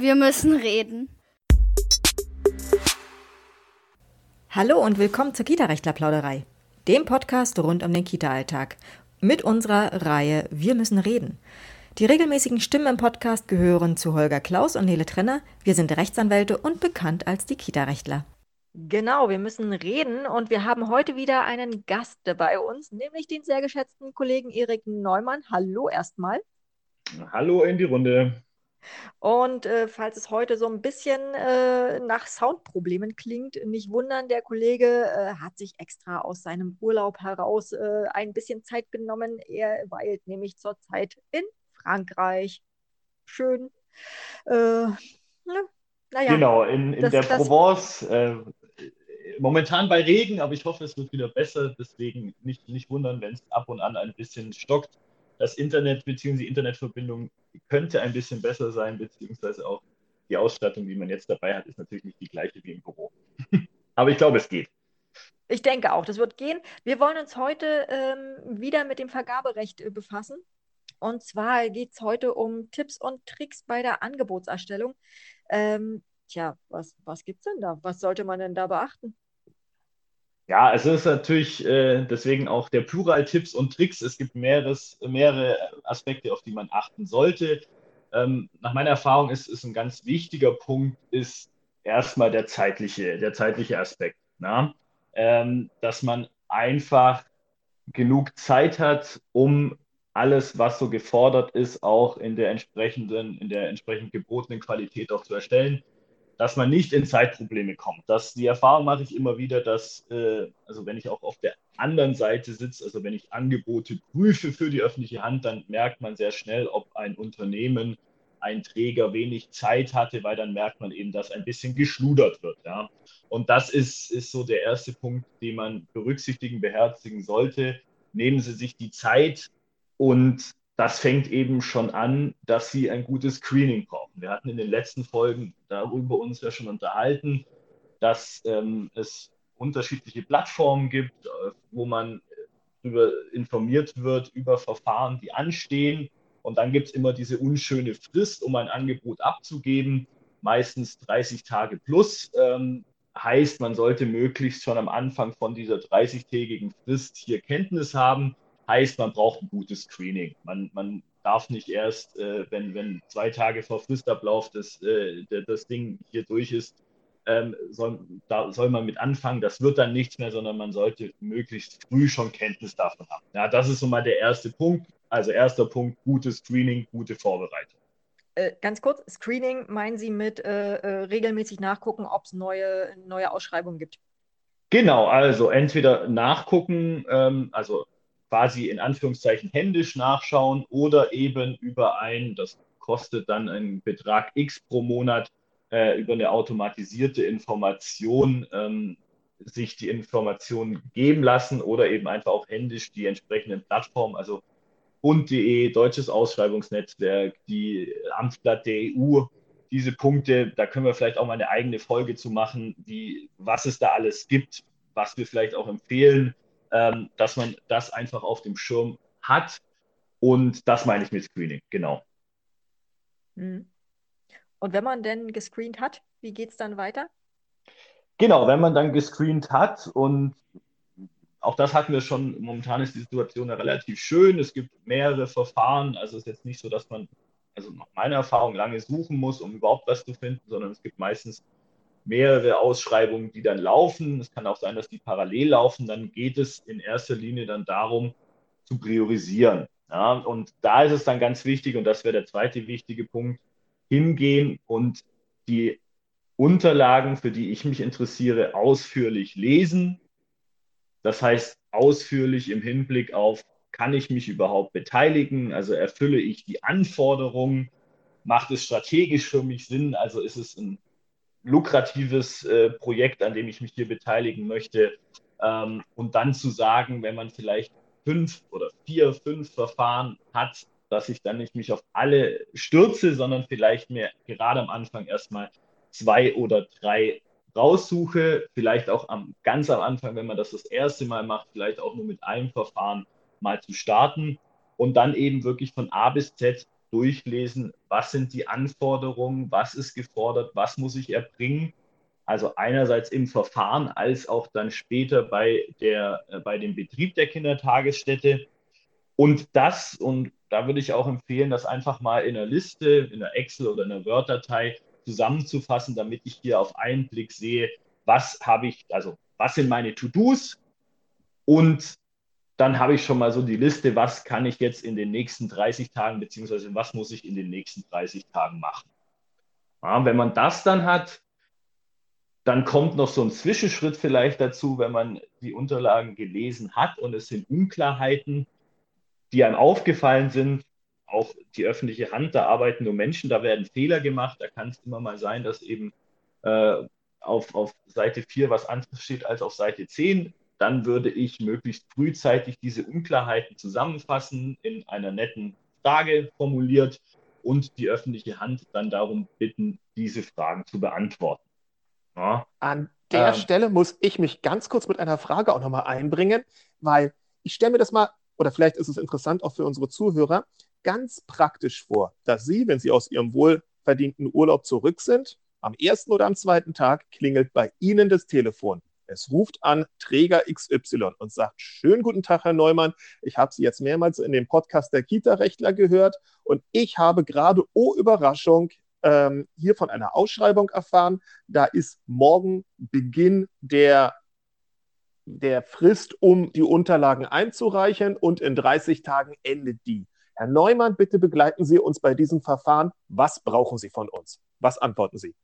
Wir müssen reden. Hallo und willkommen zur Kita-Rechtler-Plauderei, dem Podcast rund um den Kita-Alltag. Mit unserer Reihe Wir müssen reden. Die regelmäßigen Stimmen im Podcast gehören zu Holger Klaus und Nele Trenner. Wir sind Rechtsanwälte und bekannt als die Kita-Rechtler. Genau, wir müssen reden und wir haben heute wieder einen Gast bei uns, nämlich den sehr geschätzten Kollegen Erik Neumann. Hallo erstmal. Hallo in die Runde. Und äh, falls es heute so ein bisschen äh, nach Soundproblemen klingt, nicht wundern, der Kollege äh, hat sich extra aus seinem Urlaub heraus äh, ein bisschen Zeit genommen. Er weilt nämlich zurzeit in Frankreich. Schön. Äh, ne? Naja, genau, in, in das, der das, Provence. Äh, momentan bei Regen, aber ich hoffe, es wird wieder besser. Deswegen nicht, nicht wundern, wenn es ab und an ein bisschen stockt das Internet bzw. die Internetverbindung könnte ein bisschen besser sein, beziehungsweise auch die Ausstattung, die man jetzt dabei hat, ist natürlich nicht die gleiche wie im Büro. Aber ich glaube, es geht. Ich denke auch, das wird gehen. Wir wollen uns heute ähm, wieder mit dem Vergaberecht äh, befassen. Und zwar geht es heute um Tipps und Tricks bei der Angebotserstellung. Ähm, tja, was, was gibt es denn da? Was sollte man denn da beachten? Ja, es ist natürlich äh, deswegen auch der Plural Tipps und Tricks. Es gibt mehreres, mehrere Aspekte, auf die man achten sollte. Ähm, nach meiner Erfahrung ist, ist ein ganz wichtiger Punkt, ist erstmal der zeitliche, der zeitliche Aspekt. Na? Ähm, dass man einfach genug Zeit hat, um alles, was so gefordert ist, auch in der entsprechenden, in der entsprechend gebotenen Qualität auch zu erstellen dass man nicht in Zeitprobleme kommt. Das, die Erfahrung mache ich immer wieder, dass, äh, also wenn ich auch auf der anderen Seite sitze, also wenn ich Angebote prüfe für die öffentliche Hand, dann merkt man sehr schnell, ob ein Unternehmen, ein Träger wenig Zeit hatte, weil dann merkt man eben, dass ein bisschen geschludert wird. Ja. Und das ist, ist so der erste Punkt, den man berücksichtigen, beherzigen sollte. Nehmen Sie sich die Zeit und das fängt eben schon an, dass sie ein gutes Screening brauchen. Wir hatten in den letzten Folgen darüber uns ja schon unterhalten, dass ähm, es unterschiedliche Plattformen gibt, äh, wo man darüber informiert wird, über Verfahren, die anstehen. Und dann gibt es immer diese unschöne Frist, um ein Angebot abzugeben, meistens 30 Tage plus. Ähm, heißt, man sollte möglichst schon am Anfang von dieser 30-tägigen Frist hier Kenntnis haben Heißt, man braucht ein gutes Screening. Man, man darf nicht erst, äh, wenn, wenn zwei Tage vor Fristablauf das, äh, das Ding hier durch ist, ähm, soll, da soll man mit anfangen. Das wird dann nichts mehr, sondern man sollte möglichst früh schon Kenntnis davon haben. Ja, das ist so mal der erste Punkt. Also erster Punkt, gutes Screening, gute Vorbereitung. Äh, ganz kurz, Screening meinen Sie mit äh, äh, regelmäßig nachgucken, ob es neue, neue Ausschreibungen gibt? Genau, also entweder nachgucken, ähm, also quasi in Anführungszeichen händisch nachschauen oder eben über ein, das kostet dann einen Betrag X pro Monat, äh, über eine automatisierte Information ähm, sich die Informationen geben lassen oder eben einfach auch händisch die entsprechenden Plattformen, also Bund.de, Deutsches Ausschreibungsnetzwerk, die Amtsblatt der EU, diese Punkte, da können wir vielleicht auch mal eine eigene Folge zu machen, wie, was es da alles gibt, was wir vielleicht auch empfehlen, ähm, dass man das einfach auf dem Schirm hat. Und das meine ich mit Screening, genau. Mhm. Und wenn man denn gescreent hat, wie geht es dann weiter? Genau, wenn man dann gescreent hat und auch das hatten wir schon, momentan ist die Situation ja relativ schön. Es gibt mehrere Verfahren, also es ist jetzt nicht so, dass man, also nach meiner Erfahrung, lange suchen muss, um überhaupt was zu finden, sondern es gibt meistens mehrere Ausschreibungen, die dann laufen. Es kann auch sein, dass die parallel laufen. Dann geht es in erster Linie dann darum, zu priorisieren. Ja, und da ist es dann ganz wichtig, und das wäre der zweite wichtige Punkt, hingehen und die Unterlagen, für die ich mich interessiere, ausführlich lesen. Das heißt, ausführlich im Hinblick auf, kann ich mich überhaupt beteiligen? Also erfülle ich die Anforderungen? Macht es strategisch für mich Sinn? Also ist es ein lukratives äh, Projekt, an dem ich mich hier beteiligen möchte. Ähm, und dann zu sagen, wenn man vielleicht fünf oder vier, fünf Verfahren hat, dass ich dann nicht mich auf alle stürze, sondern vielleicht mir gerade am Anfang erstmal zwei oder drei raussuche, vielleicht auch am, ganz am Anfang, wenn man das das erste Mal macht, vielleicht auch nur mit einem Verfahren mal zu starten und dann eben wirklich von A bis Z durchlesen, was sind die Anforderungen, was ist gefordert, was muss ich erbringen. Also einerseits im Verfahren als auch dann später bei, der, äh, bei dem Betrieb der Kindertagesstätte. Und das, und da würde ich auch empfehlen, das einfach mal in einer Liste, in einer Excel oder in einer Word-Datei zusammenzufassen, damit ich hier auf einen Blick sehe, was habe ich, also was sind meine To-Dos und dann habe ich schon mal so die Liste, was kann ich jetzt in den nächsten 30 Tagen, beziehungsweise was muss ich in den nächsten 30 Tagen machen. Ja, wenn man das dann hat, dann kommt noch so ein Zwischenschritt vielleicht dazu, wenn man die Unterlagen gelesen hat und es sind Unklarheiten, die einem aufgefallen sind. Auch die öffentliche Hand, da arbeiten nur Menschen, da werden Fehler gemacht. Da kann es immer mal sein, dass eben äh, auf, auf Seite 4 was anderes steht als auf Seite 10 dann würde ich möglichst frühzeitig diese Unklarheiten zusammenfassen, in einer netten Frage formuliert und die öffentliche Hand dann darum bitten, diese Fragen zu beantworten. Ja. An der ähm, Stelle muss ich mich ganz kurz mit einer Frage auch nochmal einbringen, weil ich stelle mir das mal, oder vielleicht ist es interessant auch für unsere Zuhörer, ganz praktisch vor, dass Sie, wenn Sie aus Ihrem wohlverdienten Urlaub zurück sind, am ersten oder am zweiten Tag klingelt bei Ihnen das Telefon. Es ruft an Träger XY und sagt, schönen guten Tag, Herr Neumann. Ich habe Sie jetzt mehrmals in dem Podcast der Kita-Rechtler gehört und ich habe gerade, oh Überraschung, ähm, hier von einer Ausschreibung erfahren. Da ist morgen Beginn der, der Frist, um die Unterlagen einzureichen und in 30 Tagen endet die. Herr Neumann, bitte begleiten Sie uns bei diesem Verfahren. Was brauchen Sie von uns? Was antworten Sie?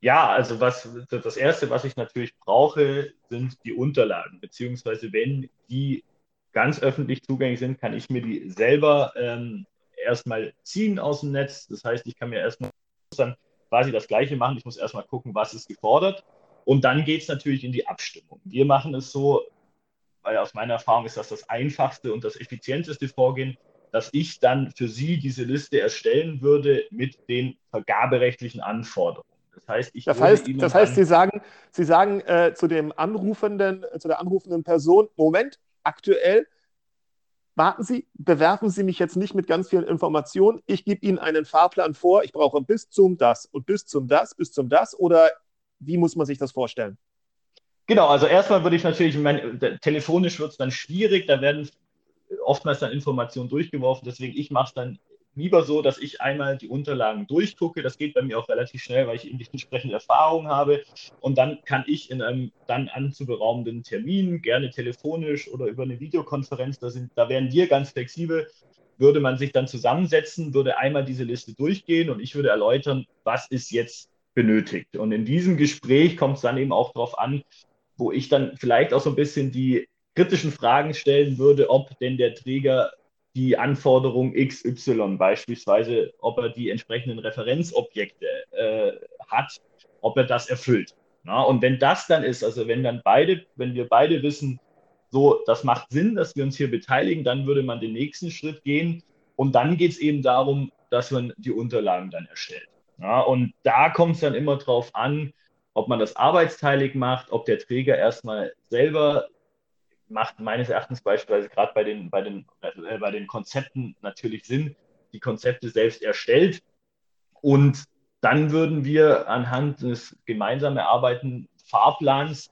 Ja, also was das erste, was ich natürlich brauche, sind die Unterlagen, beziehungsweise wenn die ganz öffentlich zugänglich sind, kann ich mir die selber ähm, erstmal ziehen aus dem Netz. Das heißt, ich kann mir erstmal dann quasi das Gleiche machen. Ich muss erstmal gucken, was ist gefordert. Und dann geht es natürlich in die Abstimmung. Wir machen es so, weil aus meiner Erfahrung ist das das einfachste und das effizienteste Vorgehen, dass ich dann für Sie diese Liste erstellen würde mit den vergaberechtlichen Anforderungen. Das heißt, ich das heißt, das heißt Sie sagen, Sie sagen äh, zu dem anrufenden, äh, zu der anrufenden Person, Moment, aktuell, warten Sie, bewerfen Sie mich jetzt nicht mit ganz vielen Informationen. Ich gebe Ihnen einen Fahrplan vor. Ich brauche bis zum das und bis zum das, bis zum das. Oder wie muss man sich das vorstellen? Genau, also erstmal würde ich natürlich, mein, telefonisch wird es dann schwierig, da werden oftmals dann Informationen durchgeworfen, deswegen ich mache es dann lieber so, dass ich einmal die Unterlagen durchgucke. Das geht bei mir auch relativ schnell, weil ich eben die entsprechende Erfahrung habe. Und dann kann ich in einem dann anzuberaumenden Termin, gerne telefonisch oder über eine Videokonferenz, da, sind, da wären wir ganz flexibel, würde man sich dann zusammensetzen, würde einmal diese Liste durchgehen und ich würde erläutern, was ist jetzt benötigt. Und in diesem Gespräch kommt es dann eben auch darauf an, wo ich dann vielleicht auch so ein bisschen die kritischen Fragen stellen würde, ob denn der Träger die Anforderung XY, beispielsweise, ob er die entsprechenden Referenzobjekte äh, hat, ob er das erfüllt. Na, und wenn das dann ist, also wenn dann beide, wenn wir beide wissen, so, das macht Sinn, dass wir uns hier beteiligen, dann würde man den nächsten Schritt gehen. Und dann geht es eben darum, dass man die Unterlagen dann erstellt. Ja, und da kommt es dann immer darauf an, ob man das arbeitsteilig macht, ob der Träger erstmal selber macht meines Erachtens beispielsweise gerade bei den, bei, den, äh, bei den Konzepten natürlich Sinn, die Konzepte selbst erstellt. Und dann würden wir anhand des gemeinsam erarbeiteten Fahrplans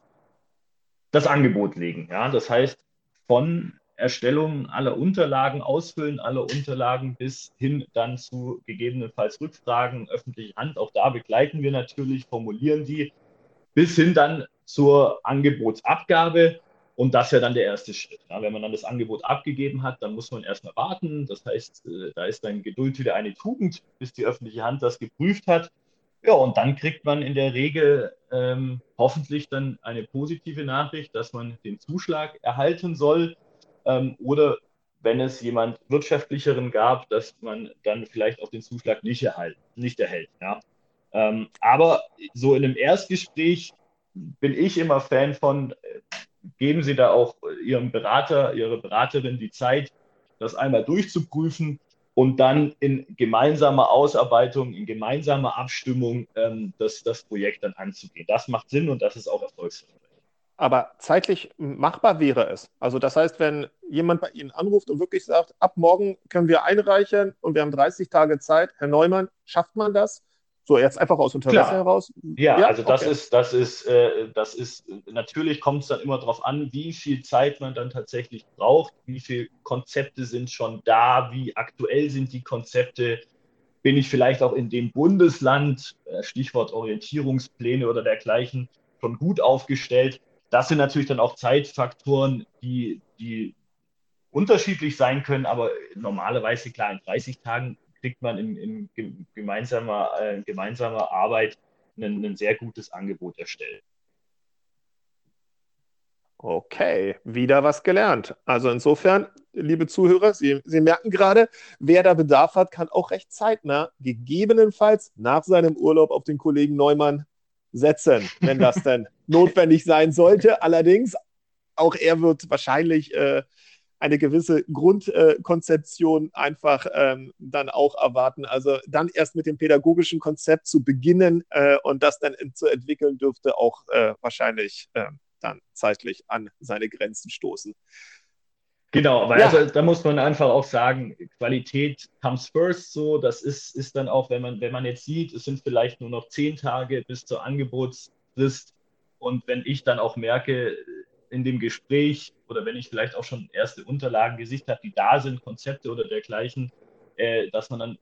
das Angebot legen. Ja? Das heißt, von Erstellung aller Unterlagen, Ausfüllen aller Unterlagen bis hin dann zu gegebenenfalls Rückfragen, öffentliche Hand. Auch da begleiten wir natürlich, formulieren die, bis hin dann zur Angebotsabgabe. Und das wäre dann der erste Schritt. Ja, wenn man dann das Angebot abgegeben hat, dann muss man erstmal warten. Das heißt, äh, da ist dann Geduld wieder eine Tugend, bis die öffentliche Hand das geprüft hat. Ja, und dann kriegt man in der Regel ähm, hoffentlich dann eine positive Nachricht, dass man den Zuschlag erhalten soll. Ähm, oder wenn es jemand wirtschaftlicheren gab, dass man dann vielleicht auch den Zuschlag nicht, erhalten, nicht erhält. Ja. Ähm, aber so in einem Erstgespräch bin ich immer Fan von, äh, geben Sie da auch Ihrem Berater, Ihrer Beraterin die Zeit, das einmal durchzuprüfen und dann in gemeinsamer Ausarbeitung, in gemeinsamer Abstimmung ähm, das, das Projekt dann anzugehen. Das macht Sinn und das ist auch erfolgsversprechend. aber zeitlich machbar wäre es. Also das heißt, wenn jemand bei Ihnen anruft und wirklich sagt, ab morgen können wir einreichen und wir haben 30 Tage Zeit, Herr Neumann, schafft man das? So, jetzt einfach aus Interesse Klar. heraus. Ja, ja, also das okay. ist, das ist, äh, das ist, natürlich kommt es dann immer darauf an, wie viel Zeit man dann tatsächlich braucht, wie viele Konzepte sind schon da, wie aktuell sind die Konzepte, bin ich vielleicht auch in dem Bundesland, äh, Stichwort Orientierungspläne oder dergleichen, schon gut aufgestellt. Das sind natürlich dann auch Zeitfaktoren, die, die unterschiedlich sein können, aber normalerweise klar, in 30 Tagen kriegt man in, in gemeinsamer, äh, gemeinsamer Arbeit ein, ein sehr gutes Angebot erstellt. Okay, wieder was gelernt. Also insofern, liebe Zuhörer, Sie, Sie merken gerade, wer da Bedarf hat, kann auch recht zeitnah, gegebenenfalls nach seinem Urlaub auf den Kollegen Neumann setzen, wenn das denn notwendig sein sollte. Allerdings, auch er wird wahrscheinlich äh, eine gewisse Grundkonzeption äh, einfach ähm, dann auch erwarten. Also dann erst mit dem pädagogischen Konzept zu beginnen äh, und das dann zu entwickeln, dürfte auch äh, wahrscheinlich ähm, dann zeitlich an seine Grenzen stoßen. Genau, weil ja. also, da muss man einfach auch sagen, Qualität comes first so. Das ist, ist dann auch, wenn man, wenn man jetzt sieht, es sind vielleicht nur noch zehn Tage bis zur Angebotsfrist. Und wenn ich dann auch merke, in dem Gespräch oder wenn ich vielleicht auch schon erste Unterlagen gesicht habe, die da sind, Konzepte oder dergleichen, äh, dass man dann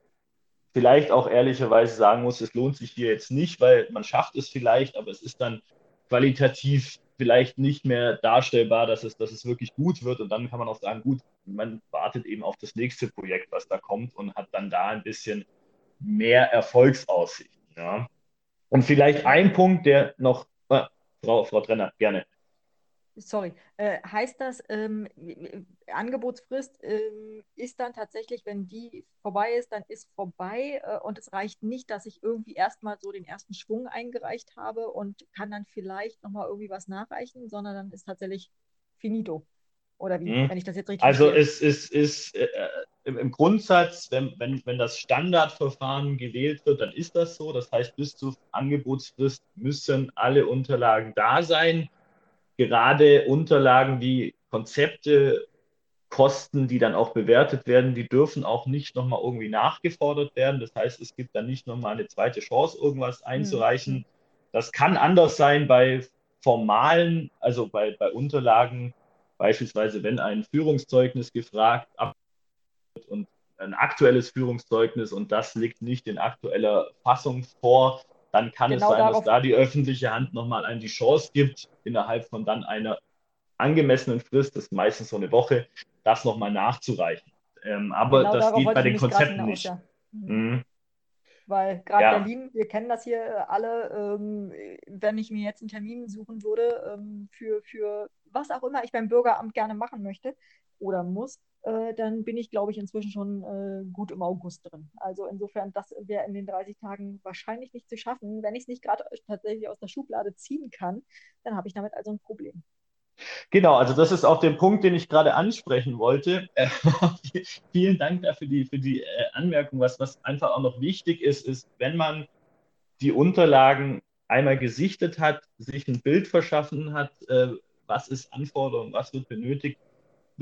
vielleicht auch ehrlicherweise sagen muss, es lohnt sich hier jetzt nicht, weil man schafft es vielleicht, aber es ist dann qualitativ vielleicht nicht mehr darstellbar, dass es, dass es wirklich gut wird. Und dann kann man auch sagen, gut, man wartet eben auf das nächste Projekt, was da kommt und hat dann da ein bisschen mehr Erfolgsaussichten. Ja. Und vielleicht ein Punkt, der noch, äh, Frau, Frau Trenner, gerne sorry, äh, heißt das, ähm, Angebotsfrist ähm, ist dann tatsächlich, wenn die vorbei ist, dann ist vorbei äh, und es reicht nicht, dass ich irgendwie erstmal so den ersten Schwung eingereicht habe und kann dann vielleicht nochmal irgendwie was nachreichen, sondern dann ist tatsächlich finito. Oder wie, mhm. wenn ich das jetzt richtig Also es ist, ist äh, im, im, Grundsatz, wenn, wenn, wenn das Standardverfahren gewählt wird, dann ist das so. Das heißt, bis zur Angebotsfrist müssen alle Unterlagen da sein gerade Unterlagen wie Konzepte, Kosten, die dann auch bewertet werden, die dürfen auch nicht nochmal irgendwie nachgefordert werden. Das heißt, es gibt dann nicht nochmal eine zweite Chance, irgendwas einzureichen. Mhm. Das kann anders sein bei formalen, also bei, bei Unterlagen, beispielsweise wenn ein Führungszeugnis gefragt wird und ein aktuelles Führungszeugnis und das liegt nicht in aktueller Fassung vor, dann kann genau es sein, dass da die öffentliche Hand nochmal einem die Chance gibt, innerhalb von dann einer angemessenen Frist, das ist meistens so eine Woche, das nochmal nachzureichen. Ähm, aber genau das geht bei den Konzepten nicht. Aus, ja. mhm. Mhm. Weil gerade ja. Berlin, wir kennen das hier alle, ähm, wenn ich mir jetzt einen Termin suchen würde ähm, für, für was auch immer ich beim Bürgeramt gerne machen möchte oder muss, äh, dann bin ich, glaube ich, inzwischen schon äh, gut im August drin. Also insofern, das wäre in den 30 Tagen wahrscheinlich nicht zu schaffen. Wenn ich es nicht gerade tatsächlich aus der Schublade ziehen kann, dann habe ich damit also ein Problem. Genau, also das ist auch der Punkt, den ich gerade ansprechen wollte. Vielen Dank dafür die, für die äh, Anmerkung. Was, was einfach auch noch wichtig ist, ist, wenn man die Unterlagen einmal gesichtet hat, sich ein Bild verschaffen hat, äh, was ist Anforderung, was wird benötigt,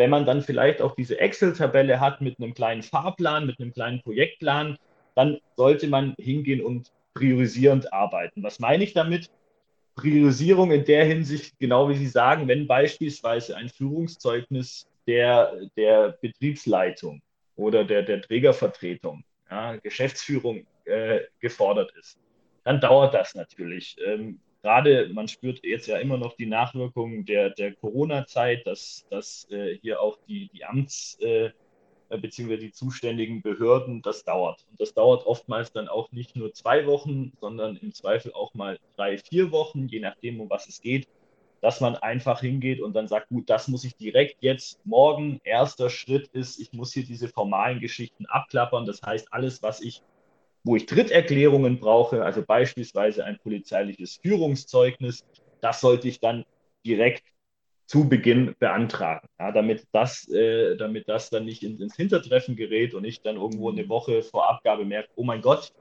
wenn man dann vielleicht auch diese Excel-Tabelle hat mit einem kleinen Fahrplan, mit einem kleinen Projektplan, dann sollte man hingehen und priorisierend arbeiten. Was meine ich damit? Priorisierung in der Hinsicht, genau wie Sie sagen, wenn beispielsweise ein Führungszeugnis der, der Betriebsleitung oder der, der Trägervertretung, ja, Geschäftsführung äh, gefordert ist, dann dauert das natürlich. Ähm, gerade, man spürt jetzt ja immer noch die Nachwirkungen der, der Corona-Zeit, dass, dass äh, hier auch die, die Amts- äh, bzw. die zuständigen Behörden, das dauert. Und das dauert oftmals dann auch nicht nur zwei Wochen, sondern im Zweifel auch mal drei, vier Wochen, je nachdem, um was es geht, dass man einfach hingeht und dann sagt, gut, das muss ich direkt jetzt morgen. Erster Schritt ist, ich muss hier diese formalen Geschichten abklappern. Das heißt, alles, was ich wo ich Dritterklärungen brauche, also beispielsweise ein polizeiliches Führungszeugnis, das sollte ich dann direkt zu Beginn beantragen, ja, damit, das, äh, damit das dann nicht in, ins Hintertreffen gerät und ich dann irgendwo eine Woche vor Abgabe merke, oh mein Gott,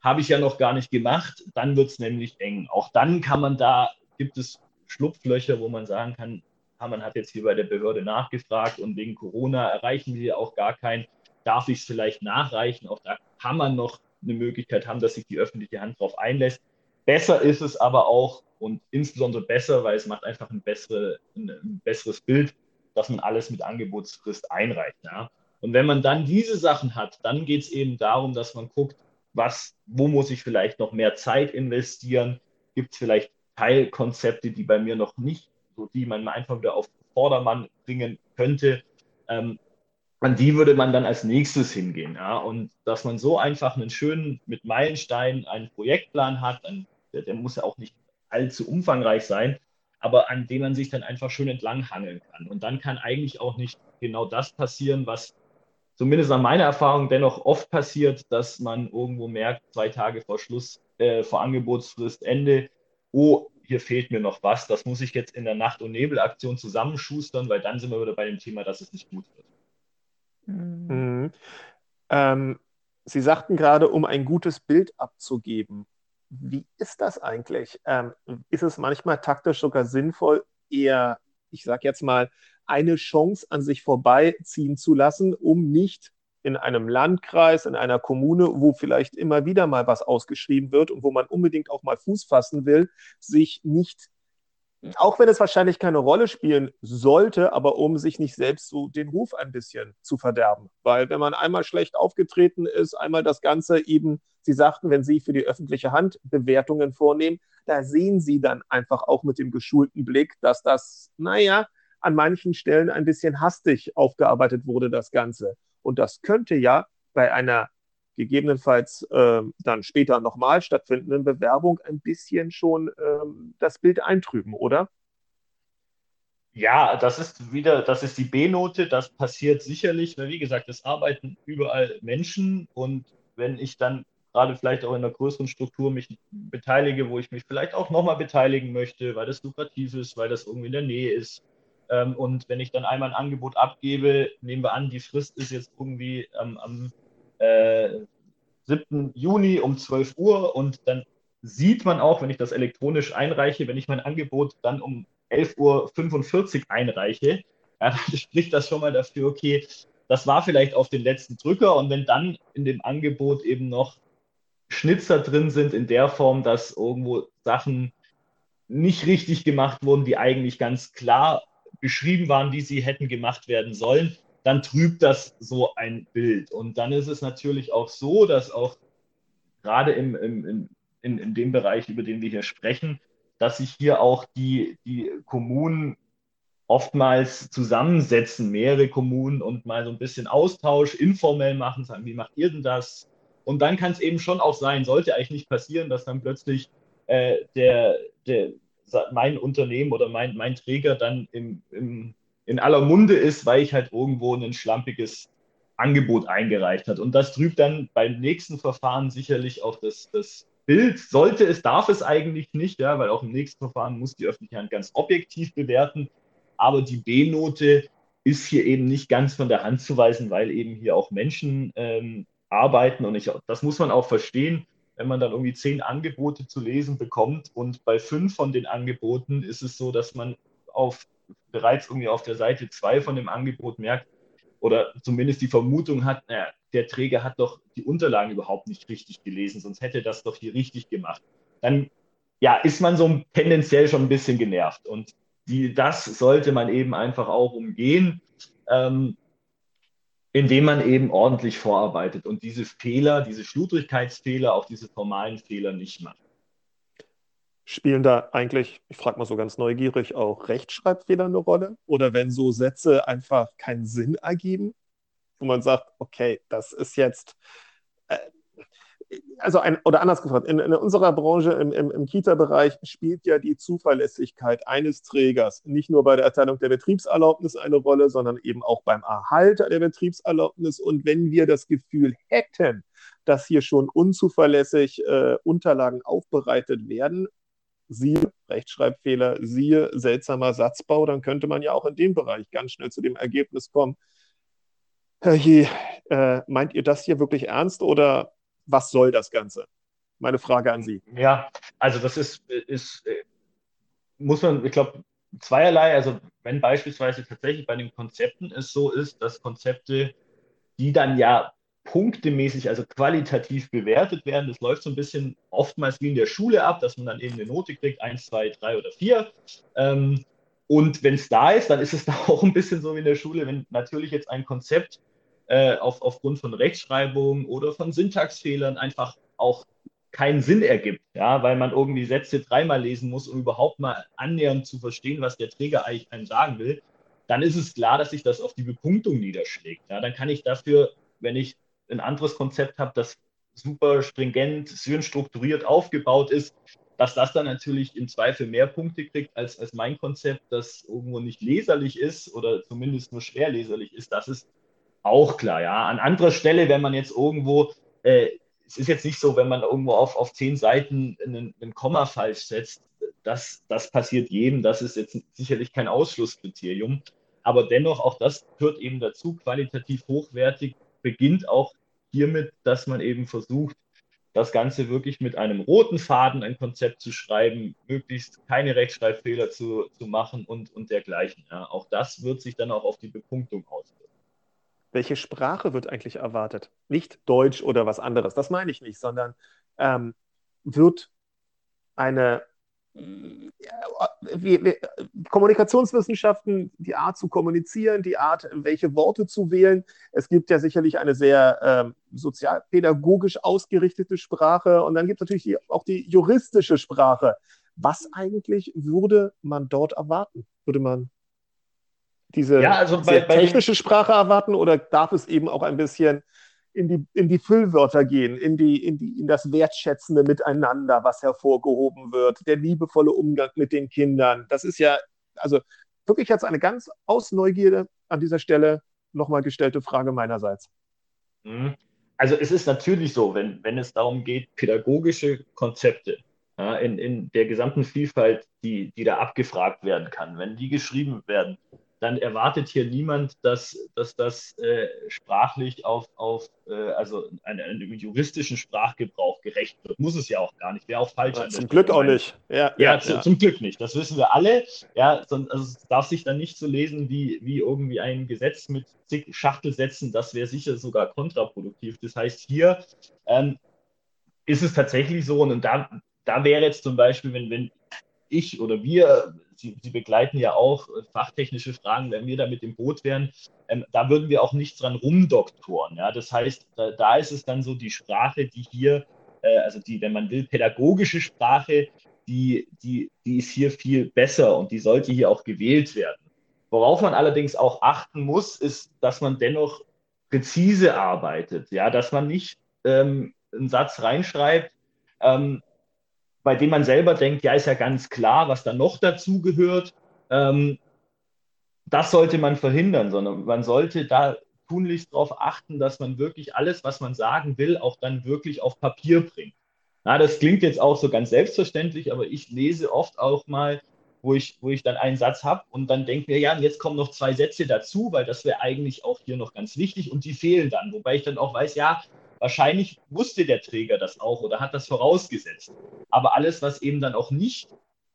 habe ich ja noch gar nicht gemacht, dann wird es nämlich eng. Auch dann kann man da, gibt es Schlupflöcher, wo man sagen kann, man hat jetzt hier bei der Behörde nachgefragt und wegen Corona erreichen wir auch gar keinen. Darf ich es vielleicht nachreichen? Auch da kann man noch eine Möglichkeit haben, dass sich die öffentliche Hand darauf einlässt. Besser ist es aber auch und insbesondere besser, weil es macht einfach ein, bessere, ein besseres Bild, dass man alles mit Angebotsfrist einreicht. Ja? Und wenn man dann diese Sachen hat, dann geht es eben darum, dass man guckt, was, wo muss ich vielleicht noch mehr Zeit investieren? Gibt es vielleicht Teilkonzepte, die bei mir noch nicht, so die man einfach wieder auf Vordermann bringen könnte? Ähm, an die würde man dann als nächstes hingehen. Ja? Und dass man so einfach einen schönen, mit Meilensteinen einen Projektplan hat, ein, der, der, muss ja auch nicht allzu umfangreich sein, aber an dem man sich dann einfach schön entlanghangeln kann. Und dann kann eigentlich auch nicht genau das passieren, was zumindest nach meiner Erfahrung dennoch oft passiert, dass man irgendwo merkt, zwei Tage vor Schluss, äh, vor Angebotsfrist Ende, oh, hier fehlt mir noch was, das muss ich jetzt in der Nacht- und Nebelaktion zusammenschustern, weil dann sind wir wieder bei dem Thema, dass es nicht gut wird. Mhm. Mhm. Ähm, Sie sagten gerade, um ein gutes Bild abzugeben. Wie ist das eigentlich? Ähm, ist es manchmal taktisch sogar sinnvoll, eher, ich sage jetzt mal, eine Chance an sich vorbeiziehen zu lassen, um nicht in einem Landkreis, in einer Kommune, wo vielleicht immer wieder mal was ausgeschrieben wird und wo man unbedingt auch mal Fuß fassen will, sich nicht, auch wenn es wahrscheinlich keine Rolle spielen sollte, aber um sich nicht selbst so den Ruf ein bisschen zu verderben. Weil wenn man einmal schlecht aufgetreten ist, einmal das Ganze eben, Sie sagten, wenn Sie für die öffentliche Hand Bewertungen vornehmen, da sehen Sie dann einfach auch mit dem geschulten Blick, dass das, naja, an manchen Stellen ein bisschen hastig aufgearbeitet wurde, das Ganze. Und das könnte ja bei einer gegebenenfalls äh, dann später nochmal stattfindenden Bewerbung ein bisschen schon ähm, das Bild eintrüben, oder? Ja, das ist wieder, das ist die B-Note, das passiert sicherlich, weil wie gesagt, es arbeiten überall Menschen. Und wenn ich dann gerade vielleicht auch in einer größeren Struktur mich beteilige, wo ich mich vielleicht auch nochmal beteiligen möchte, weil das lukrativ ist, weil das irgendwie in der Nähe ist, ähm, und wenn ich dann einmal ein Angebot abgebe, nehmen wir an, die Frist ist jetzt irgendwie ähm, am äh, 7. Juni um 12 Uhr und dann sieht man auch, wenn ich das elektronisch einreiche, wenn ich mein Angebot dann um 11.45 Uhr einreiche, ja, dann spricht das schon mal dafür, okay, das war vielleicht auf den letzten Drücker und wenn dann in dem Angebot eben noch Schnitzer drin sind in der Form, dass irgendwo Sachen nicht richtig gemacht wurden, die eigentlich ganz klar beschrieben waren, wie sie hätten gemacht werden sollen, dann trübt das so ein Bild. Und dann ist es natürlich auch so, dass auch gerade im, im, in, in dem Bereich, über den wir hier sprechen, dass sich hier auch die, die Kommunen oftmals zusammensetzen, mehrere Kommunen und mal so ein bisschen Austausch informell machen, sagen, wie macht ihr denn das? Und dann kann es eben schon auch sein, sollte eigentlich nicht passieren, dass dann plötzlich äh, der, der, mein Unternehmen oder mein, mein Träger dann im, im, in aller Munde ist, weil ich halt irgendwo ein schlampiges Angebot eingereicht hat. Und das trübt dann beim nächsten Verfahren sicherlich auch das, das Bild. Sollte es, darf es eigentlich nicht, ja, weil auch im nächsten Verfahren muss die öffentliche Hand ganz objektiv bewerten. Aber die B-Note ist hier eben nicht ganz von der Hand zu weisen, weil eben hier auch Menschen ähm, arbeiten. Und ich, das muss man auch verstehen wenn man dann irgendwie zehn Angebote zu lesen bekommt und bei fünf von den Angeboten ist es so, dass man auf, bereits irgendwie auf der Seite zwei von dem Angebot merkt oder zumindest die Vermutung hat, naja, der Träger hat doch die Unterlagen überhaupt nicht richtig gelesen, sonst hätte das doch hier richtig gemacht. Dann ja, ist man so tendenziell schon ein bisschen genervt und die, das sollte man eben einfach auch umgehen. Ähm, indem man eben ordentlich vorarbeitet und diese Fehler, diese Schludrigkeitsfehler, auch diese formalen Fehler nicht macht. Spielen da eigentlich, ich frage mal so ganz neugierig, auch Rechtschreibfehler eine Rolle? Oder wenn so Sätze einfach keinen Sinn ergeben, wo man sagt, okay, das ist jetzt, äh, also ein, oder anders gefragt, in, in unserer Branche im, im, im Kita-Bereich spielt ja die Zuverlässigkeit eines Trägers nicht nur bei der Erteilung der Betriebserlaubnis eine Rolle, sondern eben auch beim Erhalt der Betriebserlaubnis. Und wenn wir das Gefühl hätten, dass hier schon unzuverlässig äh, Unterlagen aufbereitet werden, siehe Rechtschreibfehler, siehe seltsamer Satzbau, dann könnte man ja auch in dem Bereich ganz schnell zu dem Ergebnis kommen, Herr Je, äh, meint ihr das hier wirklich ernst oder was soll das Ganze? Meine Frage an Sie. Ja, also das ist, ist muss man, ich glaube, zweierlei, also wenn beispielsweise tatsächlich bei den Konzepten es so ist, dass Konzepte, die dann ja punktemäßig, also qualitativ bewertet werden, das läuft so ein bisschen oftmals wie in der Schule ab, dass man dann eben eine Note kriegt, eins, zwei, drei oder vier. Ähm, und wenn es da ist, dann ist es da auch ein bisschen so wie in der Schule, wenn natürlich jetzt ein Konzept äh, auf, aufgrund von Rechtschreibung oder von Syntaxfehlern einfach auch keinen Sinn ergibt, ja, weil man irgendwie Sätze dreimal lesen muss, um überhaupt mal annähernd zu verstehen, was der Träger eigentlich einem sagen will, dann ist es klar, dass sich das auf die Bepunktung niederschlägt. Ja, dann kann ich dafür, wenn ich ein anderes Konzept habe, das super stringent, schön strukturiert aufgebaut ist, dass das dann natürlich im Zweifel mehr Punkte kriegt als, als mein Konzept, das irgendwo nicht leserlich ist oder zumindest nur schwer leserlich ist, das ist auch klar. Ja. An anderer Stelle, wenn man jetzt irgendwo äh, es ist jetzt nicht so, wenn man irgendwo auf, auf zehn Seiten einen, einen Komma falsch setzt, das, das passiert jedem, das ist jetzt sicherlich kein Ausschlusskriterium. Aber dennoch, auch das gehört eben dazu, qualitativ hochwertig beginnt auch hiermit, dass man eben versucht, das Ganze wirklich mit einem roten Faden ein Konzept zu schreiben, möglichst keine Rechtschreibfehler zu, zu machen und, und dergleichen. Ja. Auch das wird sich dann auch auf die Bepunktung auswirken welche Sprache wird eigentlich erwartet? Nicht Deutsch oder was anderes, das meine ich nicht, sondern ähm, wird eine wie, wie, Kommunikationswissenschaften, die Art zu kommunizieren, die Art, welche Worte zu wählen. Es gibt ja sicherlich eine sehr ähm, sozialpädagogisch ausgerichtete Sprache und dann gibt es natürlich die, auch die juristische Sprache. Was eigentlich würde man dort erwarten? Würde man diese ja, also bei, bei technische Sprache erwarten oder darf es eben auch ein bisschen in die, in die Füllwörter gehen, in, die, in, die, in das wertschätzende Miteinander, was hervorgehoben wird, der liebevolle Umgang mit den Kindern. Das ist ja, also wirklich jetzt eine ganz aus Neugierde an dieser Stelle nochmal gestellte Frage meinerseits. Mhm. Also es ist natürlich so, wenn, wenn es darum geht, pädagogische Konzepte ja, in, in der gesamten Vielfalt, die, die da abgefragt werden kann, wenn die geschrieben werden, dann erwartet hier niemand, dass, dass das äh, sprachlich auf, auf äh, also einem juristischen Sprachgebrauch gerecht wird. Muss es ja auch gar nicht. Wäre auch falsch. Ja, zum Glück auch nicht. Ja, ja, ja, zu, zum Glück nicht. Das wissen wir alle. Ja, sonst, also es darf sich dann nicht so lesen wie, wie irgendwie ein Gesetz mit zig Schachtelsätzen. Das wäre sicher sogar kontraproduktiv. Das heißt, hier ähm, ist es tatsächlich so, und da, da wäre jetzt zum Beispiel, wenn, wenn ich oder wir, Sie, Sie, begleiten ja auch äh, fachtechnische Fragen, wenn wir da mit dem Boot wären, ähm, da würden wir auch nichts dran rumdoktoren. Ja? Das heißt, da, da, ist es dann so die Sprache, die hier, äh, also die, wenn man will, pädagogische Sprache, die, die, die ist hier viel besser und die sollte hier auch gewählt werden. Worauf man allerdings auch achten muss, ist, dass man dennoch präzise arbeitet, ja, dass man nicht ähm, einen Satz reinschreibt, ähm, bei dem man selber denkt, ja, ist ja ganz klar, was da noch dazu gehört. Ähm, das sollte man verhindern, sondern man sollte da tunlichst darauf achten, dass man wirklich alles, was man sagen will, auch dann wirklich auf Papier bringt. Na, das klingt jetzt auch so ganz selbstverständlich, aber ich lese oft auch mal, wo ich, wo ich dann einen Satz habe und dann denke mir, ja, jetzt kommen noch zwei Sätze dazu, weil das wäre eigentlich auch hier noch ganz wichtig und die fehlen dann. Wobei ich dann auch weiß, ja, Wahrscheinlich wusste der Träger das auch oder hat das vorausgesetzt. Aber alles, was eben dann auch nicht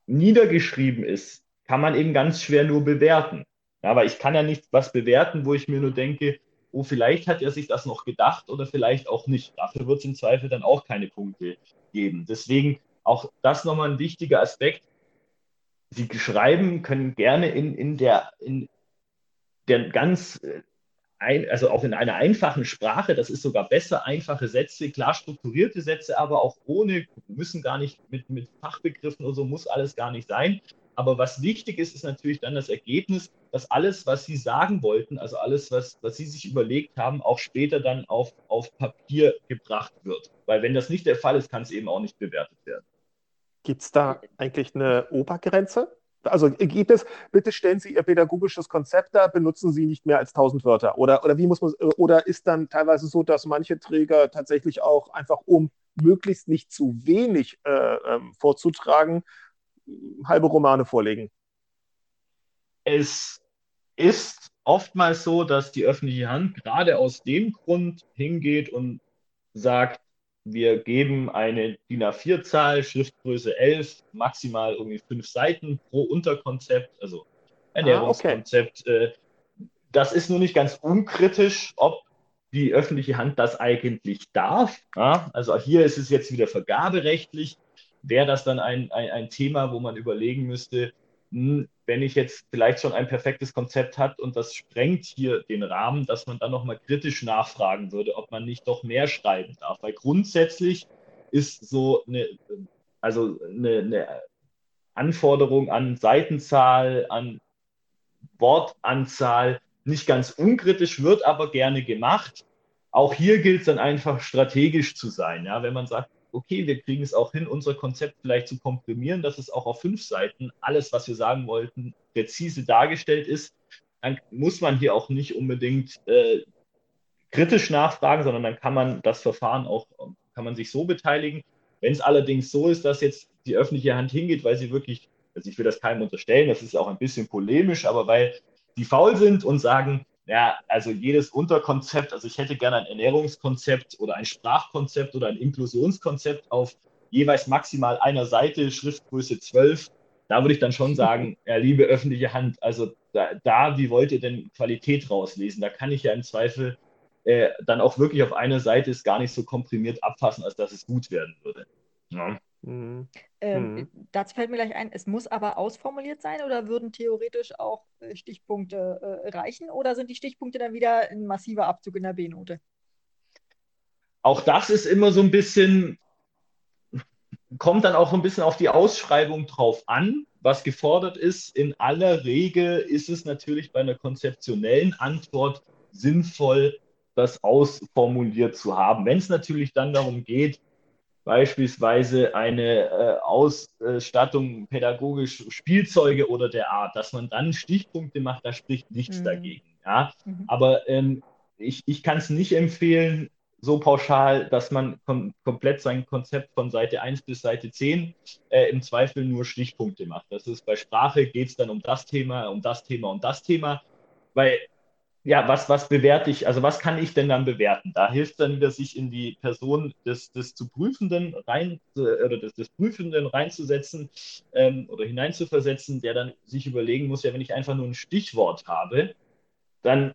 niedergeschrieben ist, kann man eben ganz schwer nur bewerten. Aber ich kann ja nicht was bewerten, wo ich mir nur denke, oh, vielleicht hat er sich das noch gedacht oder vielleicht auch nicht. Dafür wird es im Zweifel dann auch keine Punkte geben. Deswegen auch das nochmal ein wichtiger Aspekt. Sie schreiben können gerne in, in, der, in der ganz äh, ein, also auch in einer einfachen Sprache, das ist sogar besser, einfache Sätze, klar strukturierte Sätze, aber auch ohne, müssen gar nicht mit, mit Fachbegriffen oder so, muss alles gar nicht sein. Aber was wichtig ist, ist natürlich dann das Ergebnis, dass alles, was Sie sagen wollten, also alles, was, was Sie sich überlegt haben, auch später dann auf, auf Papier gebracht wird. Weil wenn das nicht der Fall ist, kann es eben auch nicht bewertet werden. Gibt es da eigentlich eine Obergrenze? Also gibt es, bitte stellen Sie Ihr pädagogisches Konzept da, benutzen Sie nicht mehr als 1000 Wörter. Oder, oder wie muss man, oder ist dann teilweise so, dass manche Träger tatsächlich auch einfach, um möglichst nicht zu wenig äh, ähm, vorzutragen, halbe Romane vorlegen? Es ist oftmals so, dass die öffentliche Hand gerade aus dem Grund hingeht und sagt, wir geben eine DIN A4-Zahl, Schriftgröße 11, maximal irgendwie fünf Seiten pro Unterkonzept, also Ernährungskonzept. Ah, okay. Äh, das ist nur nicht ganz unkritisch, ob die öffentliche Hand das eigentlich darf. Also hier ist es jetzt wieder vergaberechtlich. Wäre das dann ein, ein, ein Thema, wo man überlegen müsste, wenn ich jetzt vielleicht schon ein perfektes Konzept hat und das sprengt hier den Rahmen, dass man dann nochmal kritisch nachfragen würde, ob man nicht doch mehr schreiben darf. Weil grundsätzlich ist so eine, also eine, eine Anforderung an Seitenzahl, an Wortanzahl nicht ganz unkritisch, wird aber gerne gemacht. Auch hier gilt es dann einfach strategisch zu sein. Ja? Wenn man sagt, okay, wir kriegen es auch hin, unser Konzept vielleicht zu komprimieren, dass es auch auf fünf Seiten alles, was wir sagen wollten, präzise dargestellt ist, dann muss man hier auch nicht unbedingt äh, kritisch nachfragen, sondern dann kann man das Verfahren auch, kann man sich so beteiligen. Wenn es allerdings so ist, dass jetzt die öffentliche Hand hingeht, weil sie wirklich, also ich will das keinem unterstellen, das ist auch ein bisschen polemisch, aber weil die faul sind und sagen, ja, also jedes Unterkonzept, also ich hätte gerne ein Ernährungskonzept oder ein Sprachkonzept oder ein Inklusionskonzept auf jeweils maximal einer Seite, Schriftgröße 12. Da würde ich dann schon sagen, ja, liebe öffentliche Hand, also da, da, wie wollt ihr denn Qualität rauslesen? Da kann ich ja im Zweifel äh, dann auch wirklich auf einer Seite es gar nicht so komprimiert abfassen, als dass es gut werden würde. Ja. Mhm. Ähm, mhm. Dazu fällt mir gleich ein, es muss aber ausformuliert sein oder würden theoretisch auch äh, Stichpunkte äh, reichen oder sind die Stichpunkte dann wieder ein massiver Abzug in der B-Note? Auch das ist immer so ein bisschen, kommt dann auch so ein bisschen auf die Ausschreibung drauf an, was gefordert ist. In aller Regel ist es natürlich bei einer konzeptionellen Antwort sinnvoll, das ausformuliert zu haben. Wenn es natürlich dann darum geht, beispielsweise eine äh, Ausstattung pädagogisch Spielzeuge oder der Art, dass man dann Stichpunkte macht, da spricht nichts mhm. dagegen. Ja? Mhm. Aber ähm, ich, ich kann es nicht empfehlen, so pauschal, dass man kom komplett sein Konzept von Seite 1 bis Seite 10 äh, im Zweifel nur Stichpunkte macht. Das ist bei Sprache geht es dann um das Thema, um das Thema und das Thema, weil ja, was, was bewerte ich, also was kann ich denn dann bewerten? Da hilft dann wieder, sich in die Person des, des zu Prüfenden rein äh, oder des, des Prüfenden reinzusetzen ähm, oder hineinzuversetzen, der dann sich überlegen muss, ja, wenn ich einfach nur ein Stichwort habe, dann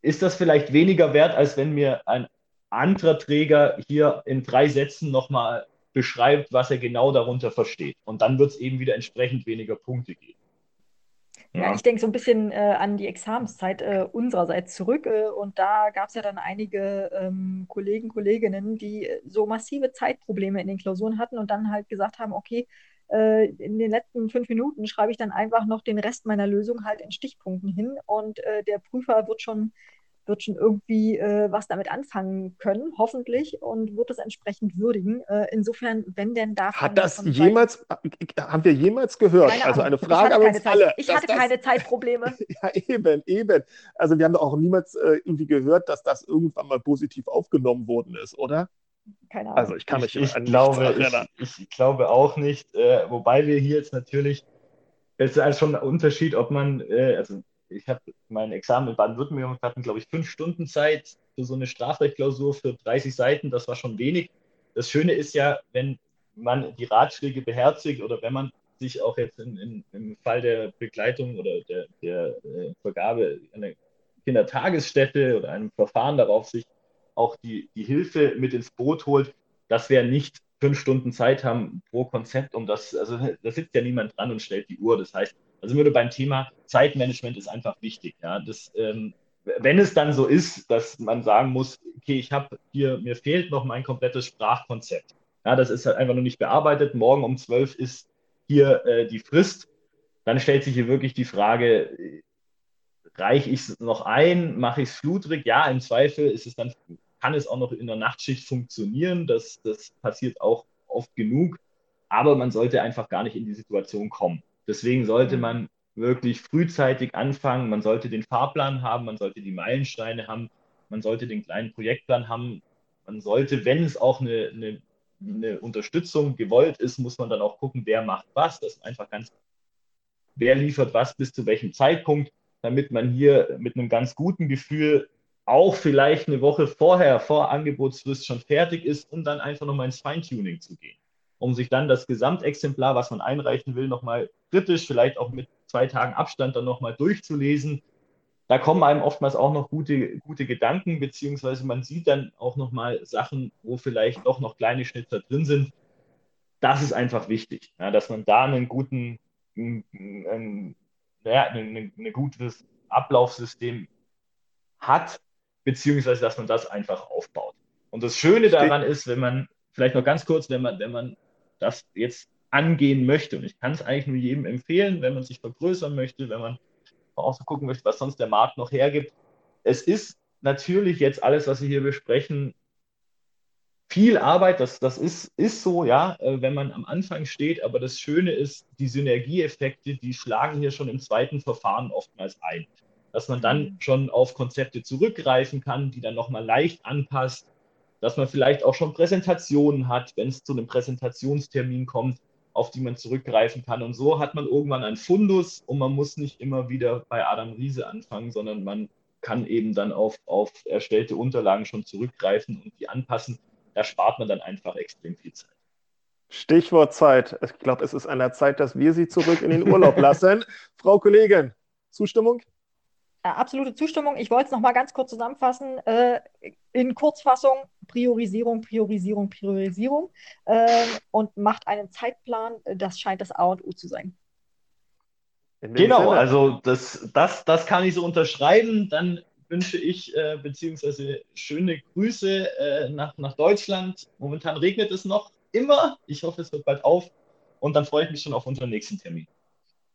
ist das vielleicht weniger wert, als wenn mir ein anderer Träger hier in drei Sätzen nochmal beschreibt, was er genau darunter versteht. Und dann wird es eben wieder entsprechend weniger Punkte geben. Ja, ich denke so ein bisschen äh, an die Examenszeit äh, unsererseits zurück. Äh, und da gab es ja dann einige ähm, Kollegen, Kolleginnen, die äh, so massive Zeitprobleme in den Klausuren hatten und dann halt gesagt haben, okay, äh, in den letzten fünf Minuten schreibe ich dann einfach noch den Rest meiner Lösung halt in Stichpunkten hin und äh, der Prüfer wird schon wird schon irgendwie äh, was damit anfangen können, hoffentlich, und wird es entsprechend würdigen. Äh, insofern, wenn denn da. Hat das jemals, äh, haben wir jemals gehört? also eine Frage an uns alle. Ich hatte das, keine Zeitprobleme. ja, eben, eben. Also wir haben doch auch niemals äh, irgendwie gehört, dass das irgendwann mal positiv aufgenommen worden ist, oder? Keine Ahnung. Also ich kann mich ich, ich glaube, ich, ich, glaube auch nicht, äh, wobei wir hier jetzt natürlich, es ist also schon ein Unterschied, ob man, äh, also ich habe mein Examen in Baden-Württemberg hatten, glaube ich, fünf Stunden Zeit für so eine Strafrechtklausur für 30 Seiten. Das war schon wenig. Das Schöne ist ja, wenn man die Ratschläge beherzigt oder wenn man sich auch jetzt in, in, im Fall der Begleitung oder der, der äh, Vergabe einer Kindertagesstätte oder einem Verfahren darauf sich auch die, die Hilfe mit ins Boot holt, dass wir nicht fünf Stunden Zeit haben pro Konzept, um das, also da sitzt ja niemand dran und stellt die Uhr. Das heißt, also würde beim Thema Zeitmanagement ist einfach wichtig. Ja, das, ähm, wenn es dann so ist, dass man sagen muss, okay, ich habe hier, mir fehlt noch mein komplettes Sprachkonzept. Ja, das ist halt einfach noch nicht bearbeitet. Morgen um 12 ist hier äh, die Frist. Dann stellt sich hier wirklich die Frage, reiche ich es noch ein, mache ich es flutrig? Ja, im Zweifel ist es dann, kann es auch noch in der Nachtschicht funktionieren. Das, das passiert auch oft genug. Aber man sollte einfach gar nicht in die Situation kommen. Deswegen sollte mhm. man wirklich frühzeitig anfangen. Man sollte den Fahrplan haben, man sollte die Meilensteine haben, man sollte den kleinen Projektplan haben. Man sollte, wenn es auch eine, eine, eine Unterstützung gewollt ist, muss man dann auch gucken, wer macht was. Das ist einfach ganz, wer liefert was bis zu welchem Zeitpunkt, damit man hier mit einem ganz guten Gefühl auch vielleicht eine Woche vorher, vor Angebotsfrist schon fertig ist, um dann einfach nochmal ins Feintuning zu gehen, um sich dann das Gesamtexemplar, was man einreichen will, nochmal kritisch, vielleicht auch mit zwei Tagen Abstand dann nochmal durchzulesen. Da kommen einem oftmals auch noch gute, gute Gedanken, beziehungsweise man sieht dann auch nochmal Sachen, wo vielleicht doch noch kleine Schnitzer drin sind. Das ist einfach wichtig, ja, dass man da einen guten, ein, ein, ja, ein, ein gutes Ablaufsystem hat, beziehungsweise dass man das einfach aufbaut. Und das Schöne daran ist, wenn man, vielleicht noch ganz kurz, wenn man, wenn man das jetzt angehen möchte, und ich kann es eigentlich nur jedem empfehlen, wenn man sich vergrößern möchte, wenn man auch so gucken möchte, was sonst der Markt noch hergibt. Es ist natürlich jetzt alles, was wir hier besprechen, viel Arbeit, das, das ist, ist so, ja, äh, wenn man am Anfang steht, aber das Schöne ist, die Synergieeffekte, die schlagen hier schon im zweiten Verfahren oftmals ein. Dass man dann mhm. schon auf Konzepte zurückgreifen kann, die dann nochmal leicht anpasst, dass man vielleicht auch schon Präsentationen hat, wenn es zu einem Präsentationstermin kommt, auf die man zurückgreifen kann. Und so hat man irgendwann einen Fundus und man muss nicht immer wieder bei Adam Riese anfangen, sondern man kann eben dann auf, auf erstellte Unterlagen schon zurückgreifen und die anpassen. Da spart man dann einfach extrem viel Zeit. Stichwort Zeit. Ich glaube, es ist an der Zeit, dass wir Sie zurück in den Urlaub lassen. Frau Kollegin, Zustimmung? Äh, absolute Zustimmung. Ich wollte es noch mal ganz kurz zusammenfassen. Äh, in Kurzfassung Priorisierung, Priorisierung, Priorisierung äh, und macht einen Zeitplan. Das scheint das A und O zu sein. Genau, Sinne. also das, das, das kann ich so unterschreiben. Dann wünsche ich äh, beziehungsweise schöne Grüße äh, nach, nach Deutschland. Momentan regnet es noch immer. Ich hoffe, es hört bald auf. Und dann freue ich mich schon auf unseren nächsten Termin.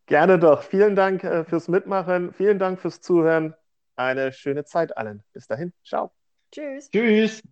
Gerne doch. Vielen Dank äh, fürs Mitmachen. Vielen Dank fürs Zuhören. Eine schöne Zeit allen. Bis dahin. Ciao. Tschüss. Tschüss.